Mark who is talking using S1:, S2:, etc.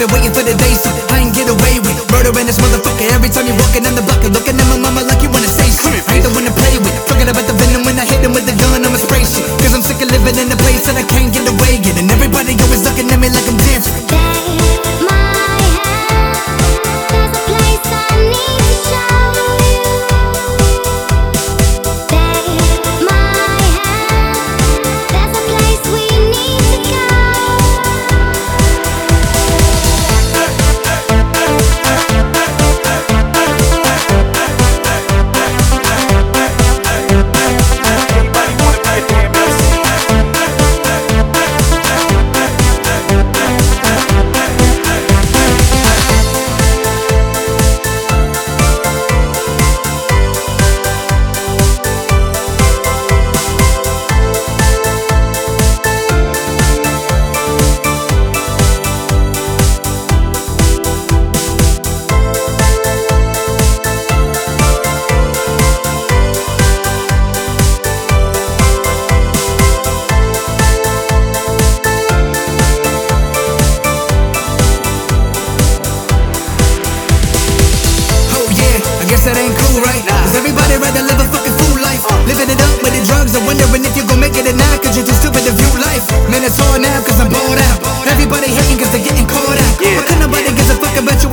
S1: been waiting for the day, so I ain't get away with murdering this motherfucker every time you're walking on the block. You're looking at my mama like you wanna say shit. I ain't the one to play with. Talking about the venom when I hit him with the gun, I'ma spray shit. Cause I'm sick of living in a place that I can't get away in. And everybody always looking at me like I'm different. Drugs and wondering if you gon' make it or not. Cause you're too stupid to view life. Man, it's hard now cause I'm bored out. Everybody hating cause they're getting caught out. But nobody gives a fuck about you